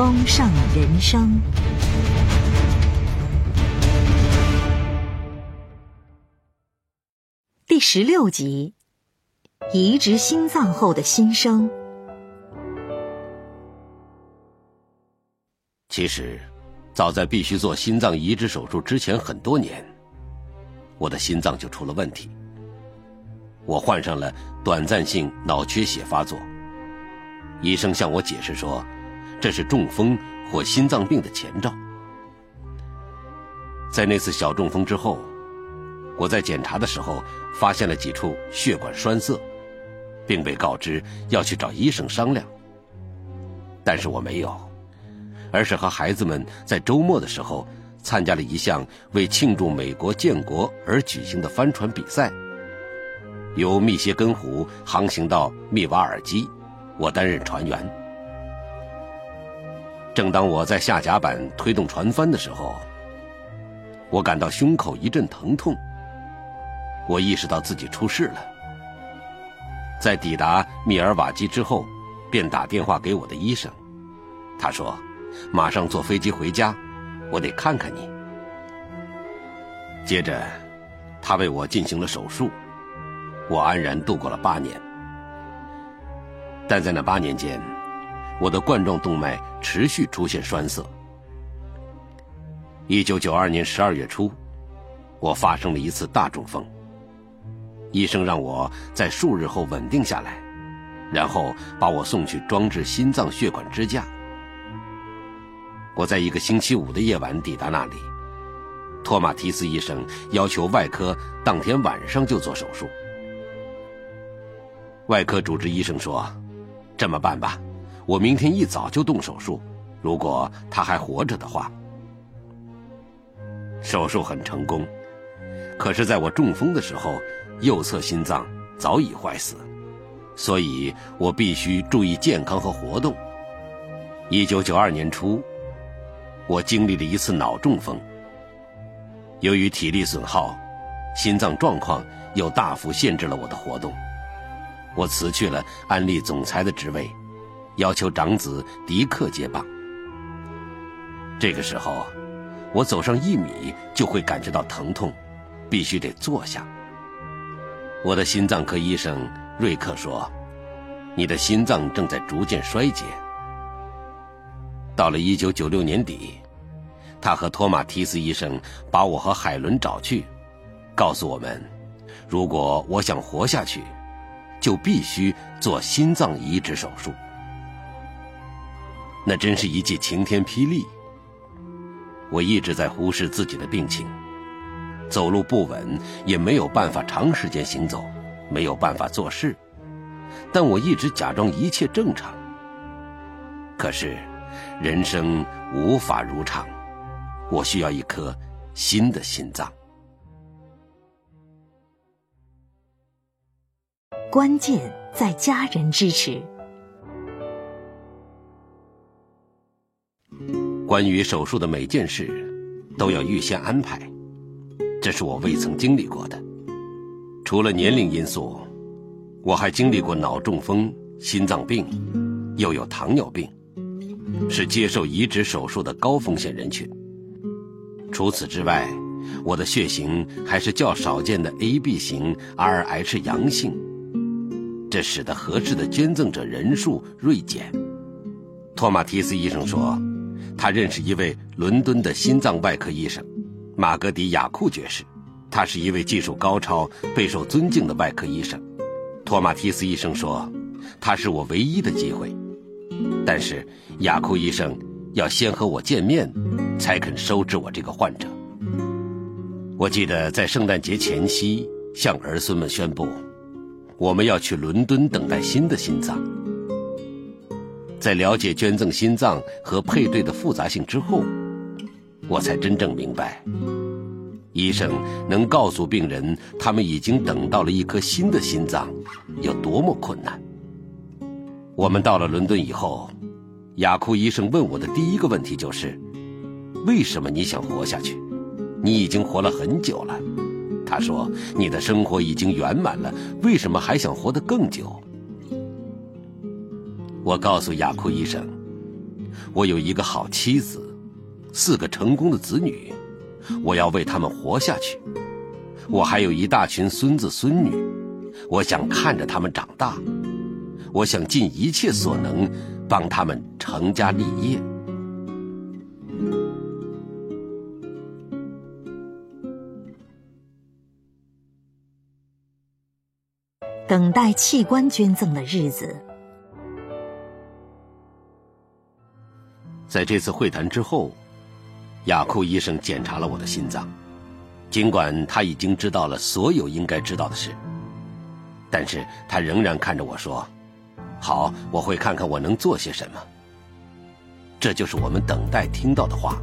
丰盛人生第十六集：移植心脏后的新生。其实，早在必须做心脏移植手术之前很多年，我的心脏就出了问题。我患上了短暂性脑缺血发作。医生向我解释说。这是中风或心脏病的前兆。在那次小中风之后，我在检查的时候发现了几处血管栓塞，并被告知要去找医生商量。但是我没有，而是和孩子们在周末的时候参加了一项为庆祝美国建国而举行的帆船比赛。由密歇根湖航行到密瓦尔基，我担任船员。正当我在下甲板推动船帆的时候，我感到胸口一阵疼痛。我意识到自己出事了。在抵达密尔瓦基之后，便打电话给我的医生。他说：“马上坐飞机回家，我得看看你。”接着，他为我进行了手术。我安然度过了八年。但在那八年间，我的冠状动脉持续出现栓塞。一九九二年十二月初，我发生了一次大中风。医生让我在数日后稳定下来，然后把我送去装置心脏血管支架。我在一个星期五的夜晚抵达那里，托马提斯医生要求外科当天晚上就做手术。外科主治医生说：“这么办吧。”我明天一早就动手术，如果他还活着的话。手术很成功，可是在我中风的时候，右侧心脏早已坏死，所以我必须注意健康和活动。一九九二年初，我经历了一次脑中风。由于体力损耗，心脏状况又大幅限制了我的活动，我辞去了安利总裁的职位。要求长子迪克接棒。这个时候，我走上一米就会感觉到疼痛，必须得坐下。我的心脏科医生瑞克说：“你的心脏正在逐渐衰竭。”到了一九九六年底，他和托马提斯医生把我和海伦找去，告诉我们：如果我想活下去，就必须做心脏移植手术。那真是一记晴天霹雳。我一直在忽视自己的病情，走路不稳，也没有办法长时间行走，没有办法做事，但我一直假装一切正常。可是，人生无法如常，我需要一颗新的心脏。关键在家人支持。关于手术的每件事，都要预先安排，这是我未曾经历过的。除了年龄因素，我还经历过脑中风、心脏病，又有糖尿病，是接受移植手术的高风险人群。除此之外，我的血型还是较少见的 AB 型 Rh 阳性，这使得合适的捐赠者人数锐减。托马提斯医生说。他认识一位伦敦的心脏外科医生，马格迪亚库爵士。他是一位技术高超、备受尊敬的外科医生。托马提斯医生说：“他是我唯一的机会。”但是雅库医生要先和我见面，才肯收治我这个患者。我记得在圣诞节前夕向儿孙们宣布，我们要去伦敦等待新的心脏。在了解捐赠心脏和配对的复杂性之后，我才真正明白，医生能告诉病人他们已经等到了一颗新的心脏，有多么困难。我们到了伦敦以后，雅库医生问我的第一个问题就是：“为什么你想活下去？你已经活了很久了。”他说：“你的生活已经圆满了，为什么还想活得更久？”我告诉雅库医生，我有一个好妻子，四个成功的子女，我要为他们活下去。我还有一大群孙子孙女，我想看着他们长大，我想尽一切所能帮他们成家立业。等待器官捐赠的日子。在这次会谈之后，雅库医生检查了我的心脏。尽管他已经知道了所有应该知道的事，但是他仍然看着我说：“好，我会看看我能做些什么。”这就是我们等待听到的话。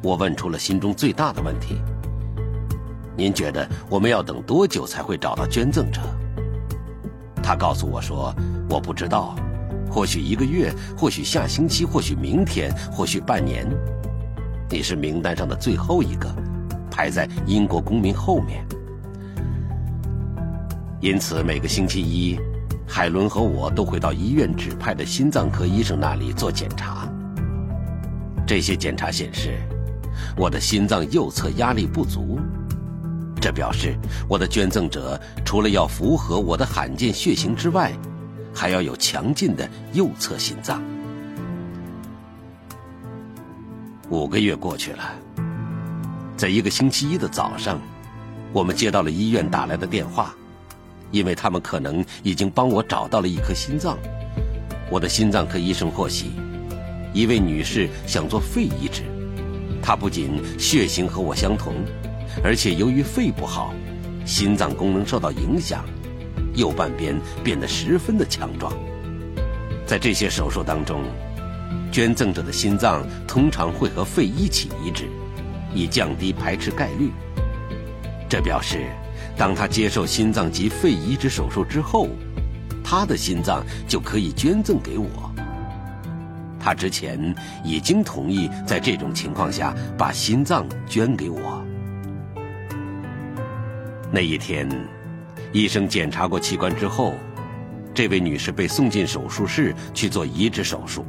我问出了心中最大的问题：“您觉得我们要等多久才会找到捐赠者？”他告诉我说：“我不知道。”或许一个月，或许下星期，或许明天，或许半年。你是名单上的最后一个，排在英国公民后面。因此，每个星期一，海伦和我都会到医院指派的心脏科医生那里做检查。这些检查显示，我的心脏右侧压力不足，这表示我的捐赠者除了要符合我的罕见血型之外，还要有强劲的右侧心脏。五个月过去了，在一个星期一的早上，我们接到了医院打来的电话，因为他们可能已经帮我找到了一颗心脏。我的心脏科医生获悉，一位女士想做肺移植，她不仅血型和我相同，而且由于肺不好，心脏功能受到影响。右半边变得十分的强壮。在这些手术当中，捐赠者的心脏通常会和肺一起移植，以降低排斥概率。这表示，当他接受心脏及肺移植手术之后，他的心脏就可以捐赠给我。他之前已经同意在这种情况下把心脏捐给我。那一天。医生检查过器官之后，这位女士被送进手术室去做移植手术，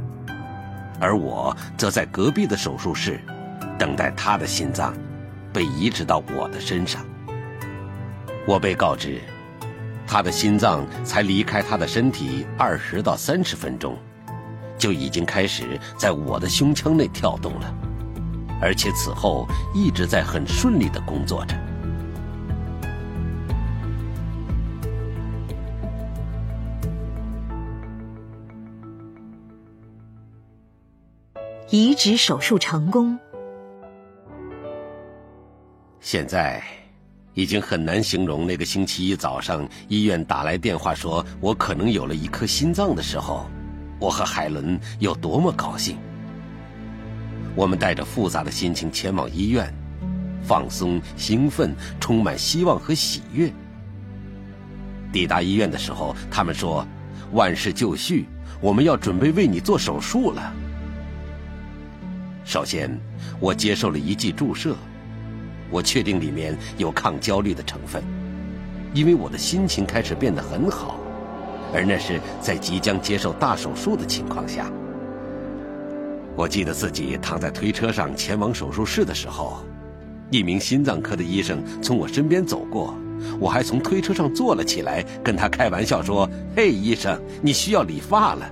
而我则在隔壁的手术室等待她的心脏被移植到我的身上。我被告知，她的心脏才离开她的身体二十到三十分钟，就已经开始在我的胸腔内跳动了，而且此后一直在很顺利的工作着。移植手术成功。现在已经很难形容那个星期一早上医院打来电话说我可能有了一颗心脏的时候，我和海伦有多么高兴。我们带着复杂的心情前往医院，放松、兴奋、充满希望和喜悦。抵达医院的时候，他们说：“万事就绪，我们要准备为你做手术了。”首先，我接受了一剂注射，我确定里面有抗焦虑的成分，因为我的心情开始变得很好，而那是在即将接受大手术的情况下。我记得自己躺在推车上前往手术室的时候，一名心脏科的医生从我身边走过。我还从推车上坐了起来，跟他开玩笑说：“嘿，医生，你需要理发了。”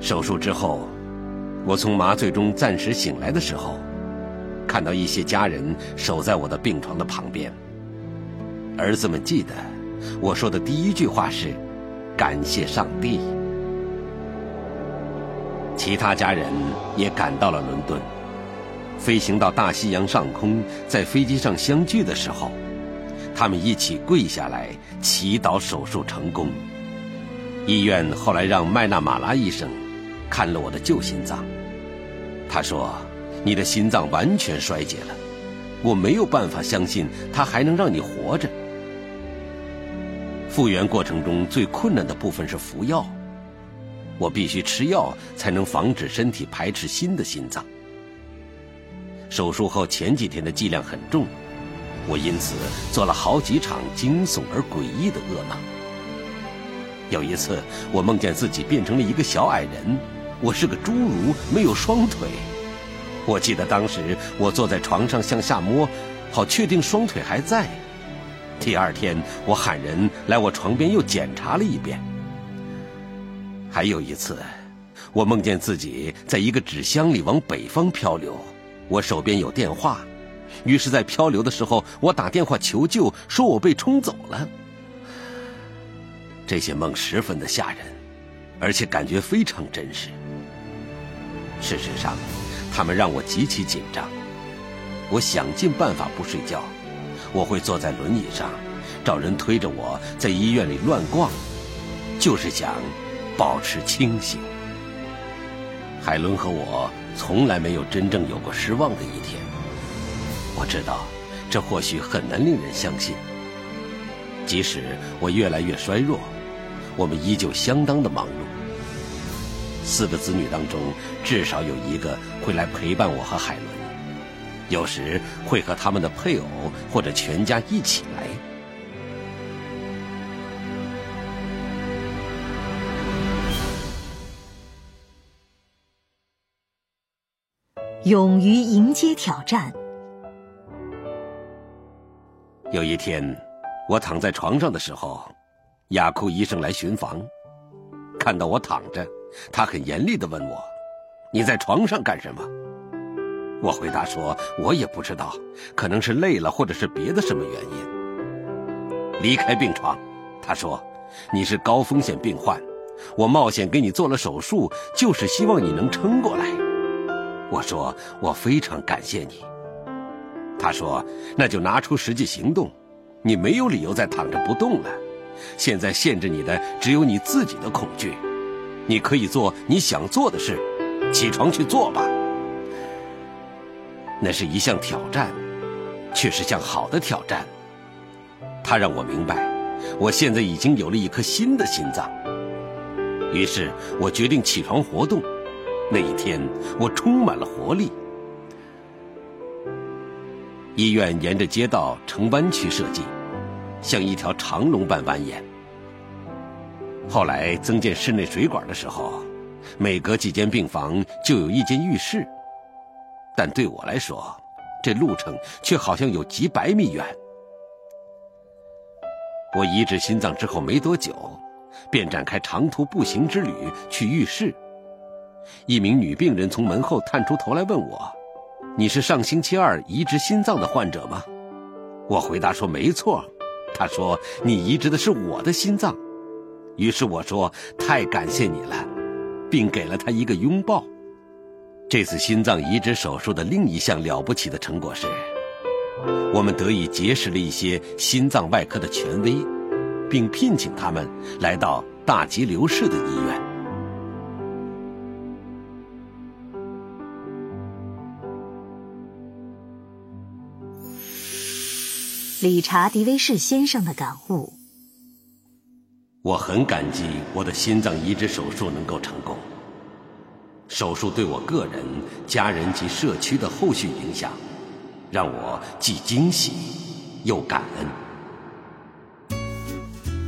手术之后，我从麻醉中暂时醒来的时候，看到一些家人守在我的病床的旁边。儿子们记得我说的第一句话是：“感谢上帝。”其他家人也赶到了伦敦。飞行到大西洋上空，在飞机上相聚的时候，他们一起跪下来祈祷手术成功。医院后来让麦纳马拉医生看了我的旧心脏，他说：“你的心脏完全衰竭了，我没有办法相信它还能让你活着。”复原过程中最困难的部分是服药，我必须吃药才能防止身体排斥新的心脏。手术后前几天的剂量很重，我因此做了好几场惊悚而诡异的噩梦。有一次，我梦见自己变成了一个小矮人，我是个侏儒，没有双腿。我记得当时我坐在床上向下摸，好确定双腿还在。第二天，我喊人来我床边又检查了一遍。还有一次，我梦见自己在一个纸箱里往北方漂流。我手边有电话，于是，在漂流的时候，我打电话求救，说我被冲走了。这些梦十分的吓人，而且感觉非常真实。事实上，他们让我极其紧张。我想尽办法不睡觉，我会坐在轮椅上，找人推着我在医院里乱逛，就是想保持清醒。海伦和我。从来没有真正有过失望的一天。我知道，这或许很难令人相信。即使我越来越衰弱，我们依旧相当的忙碌。四个子女当中，至少有一个会来陪伴我和海伦，有时会和他们的配偶或者全家一起来。勇于迎接挑战。有一天，我躺在床上的时候，雅库医生来巡房，看到我躺着，他很严厉的问我：“你在床上干什么？”我回答说：“我也不知道，可能是累了，或者是别的什么原因。”离开病床，他说：“你是高风险病患，我冒险给你做了手术，就是希望你能撑过来。”我说：“我非常感谢你。”他说：“那就拿出实际行动，你没有理由再躺着不动了。现在限制你的只有你自己的恐惧。你可以做你想做的事，起床去做吧。那是一项挑战，却是项好的挑战。他让我明白，我现在已经有了一颗新的心脏。于是我决定起床活动。”那一天，我充满了活力。医院沿着街道呈弯曲设计，像一条长龙般蜿蜒。后来增建室内水管的时候，每隔几间病房就有一间浴室。但对我来说，这路程却好像有几百米远。我移植心脏之后没多久，便展开长途步行之旅去浴室。一名女病人从门后探出头来问我：“你是上星期二移植心脏的患者吗？”我回答说：“没错。”她说：“你移植的是我的心脏。”于是我说：“太感谢你了，并给了他一个拥抱。”这次心脏移植手术的另一项了不起的成果是，我们得以结识了一些心脏外科的权威，并聘请他们来到大吉流市的医院。理查·迪威士先生的感悟。我很感激我的心脏移植手术能够成功。手术对我个人、家人及社区的后续影响，让我既惊喜又感恩。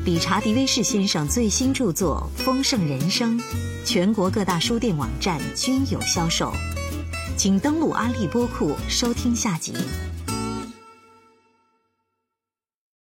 理查·迪威士先生最新著作《丰盛人生》，全国各大书店网站均有销售，请登录阿利播库收听下集。